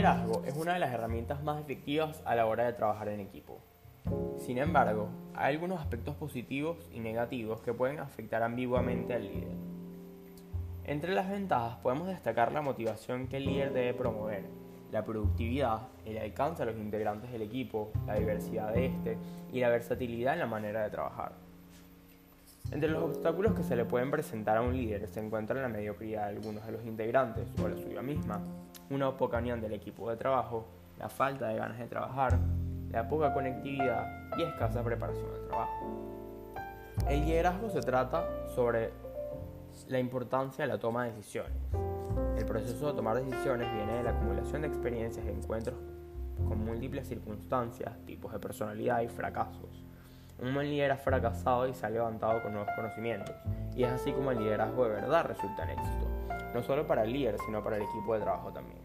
liderazgo es una de las herramientas más efectivas a la hora de trabajar en equipo. Sin embargo, hay algunos aspectos positivos y negativos que pueden afectar ambiguamente al líder. Entre las ventajas podemos destacar la motivación que el líder debe promover, la productividad, el alcance a los integrantes del equipo, la diversidad de este y la versatilidad en la manera de trabajar. Entre los obstáculos que se le pueden presentar a un líder se encuentra la mediocridad de algunos de los integrantes o la suya misma, una poca unión del equipo de trabajo, la falta de ganas de trabajar, la poca conectividad y escasa preparación del trabajo. El liderazgo se trata sobre la importancia de la toma de decisiones. El proceso de tomar decisiones viene de la acumulación de experiencias y encuentros con múltiples circunstancias, tipos de personalidad y fracasos. Un buen líder ha fracasado y se ha levantado con nuevos conocimientos, y es así como el liderazgo de verdad resulta en éxito, no solo para el líder, sino para el equipo de trabajo también.